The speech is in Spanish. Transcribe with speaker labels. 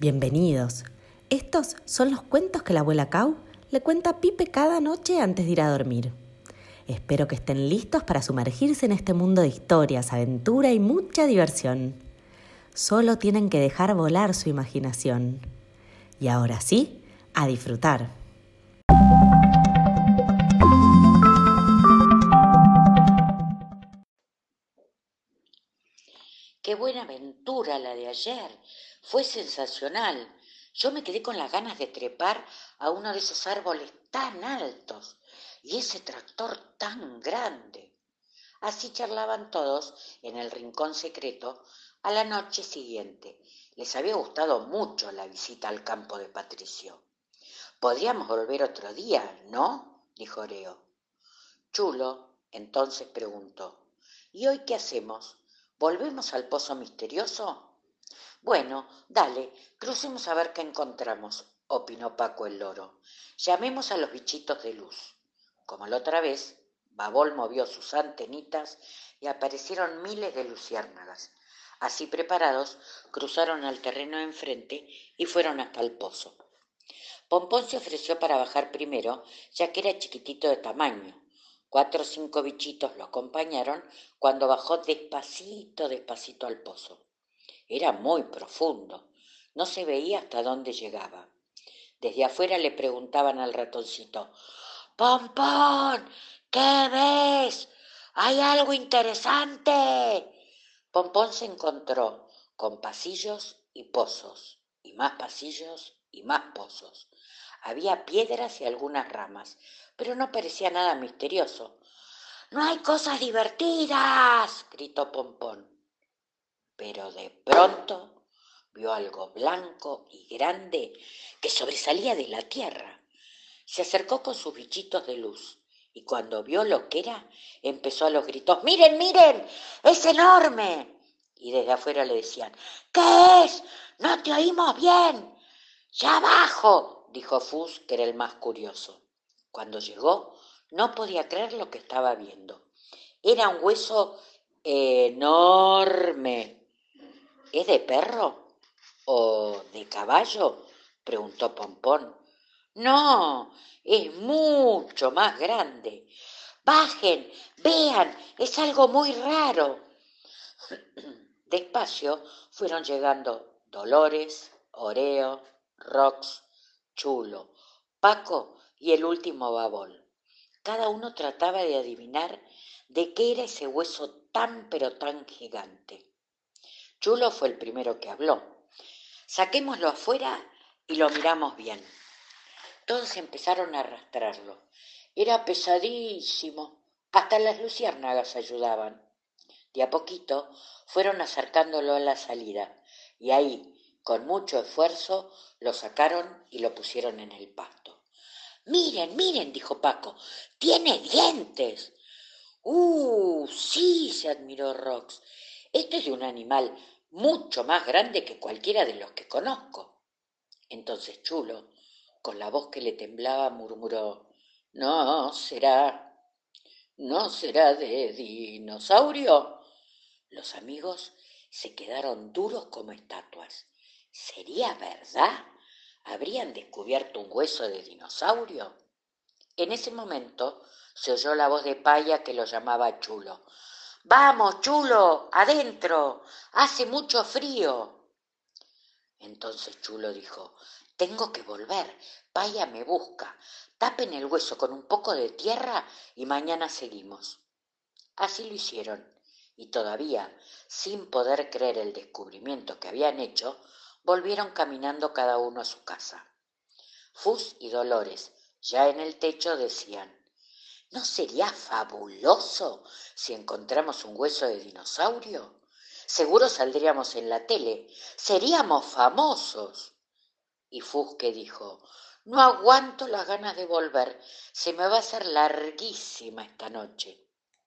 Speaker 1: Bienvenidos. Estos son los cuentos que la abuela Cau le cuenta a Pipe cada noche antes de ir a dormir. Espero que estén listos para sumergirse en este mundo de historias, aventura y mucha diversión. Solo tienen que dejar volar su imaginación. Y ahora sí, a disfrutar.
Speaker 2: Qué buena aventura la de ayer. Fue sensacional. Yo me quedé con las ganas de trepar a uno de esos árboles tan altos y ese tractor tan grande. Así charlaban todos en el rincón secreto a la noche siguiente. Les había gustado mucho la visita al campo de Patricio. Podríamos volver otro día, ¿no? dijo Oreo. Chulo entonces preguntó, ¿y hoy qué hacemos? ¿Volvemos al pozo misterioso? Bueno, dale, crucemos a ver qué encontramos, opinó Paco el loro. Llamemos a los bichitos de luz. Como la otra vez, Babol movió sus antenitas y aparecieron miles de luciérnagas. Así preparados, cruzaron al terreno enfrente y fueron hasta el pozo. Pompón se ofreció para bajar primero, ya que era chiquitito de tamaño. Cuatro o cinco bichitos lo acompañaron cuando bajó despacito, despacito al pozo. Era muy profundo. No se veía hasta dónde llegaba. Desde afuera le preguntaban al ratoncito, Pompón, ¿qué ves? ¿Hay algo interesante? Pompón se encontró con pasillos y pozos, y más pasillos y más pozos. Había piedras y algunas ramas, pero no parecía nada misterioso. No hay cosas divertidas, gritó Pompón pero de pronto vio algo blanco y grande que sobresalía de la tierra. Se acercó con sus bichitos de luz y cuando vio lo que era, empezó a los gritos, miren, miren, es enorme. Y desde afuera le decían, ¿qué es? No te oímos bien. Ya abajo, dijo Fus, que era el más curioso. Cuando llegó, no podía creer lo que estaba viendo. Era un hueso enorme ¿Es de perro o de caballo? preguntó Pompón. No, es mucho más grande. Bajen, vean, es algo muy raro. Despacio fueron llegando Dolores, Oreo, Rox, Chulo, Paco y el último Babol. Cada uno trataba de adivinar de qué era ese hueso tan pero tan gigante. Chulo fue el primero que habló. Saquémoslo afuera y lo miramos bien. Todos empezaron a arrastrarlo. Era pesadísimo. Hasta las luciérnagas ayudaban. De a poquito fueron acercándolo a la salida y ahí, con mucho esfuerzo, lo sacaron y lo pusieron en el pasto. Miren, miren, dijo Paco, tiene dientes. Uh, sí, se admiró Rox. Esto es de un animal mucho más grande que cualquiera de los que conozco. Entonces Chulo, con la voz que le temblaba, murmuró, No será, no será de dinosaurio. Los amigos se quedaron duros como estatuas. ¿Sería verdad? ¿Habrían descubierto un hueso de dinosaurio? En ese momento se oyó la voz de Paya que lo llamaba Chulo. Vamos, chulo, adentro, hace mucho frío. Entonces Chulo dijo, tengo que volver, Paya me busca, tapen el hueso con un poco de tierra y mañana seguimos. Así lo hicieron, y todavía, sin poder creer el descubrimiento que habían hecho, volvieron caminando cada uno a su casa. Fus y Dolores, ya en el techo, decían, ¿No sería fabuloso si encontramos un hueso de dinosaurio? Seguro saldríamos en la tele, seríamos famosos. Y Fusque dijo, no aguanto las ganas de volver, se me va a hacer larguísima esta noche.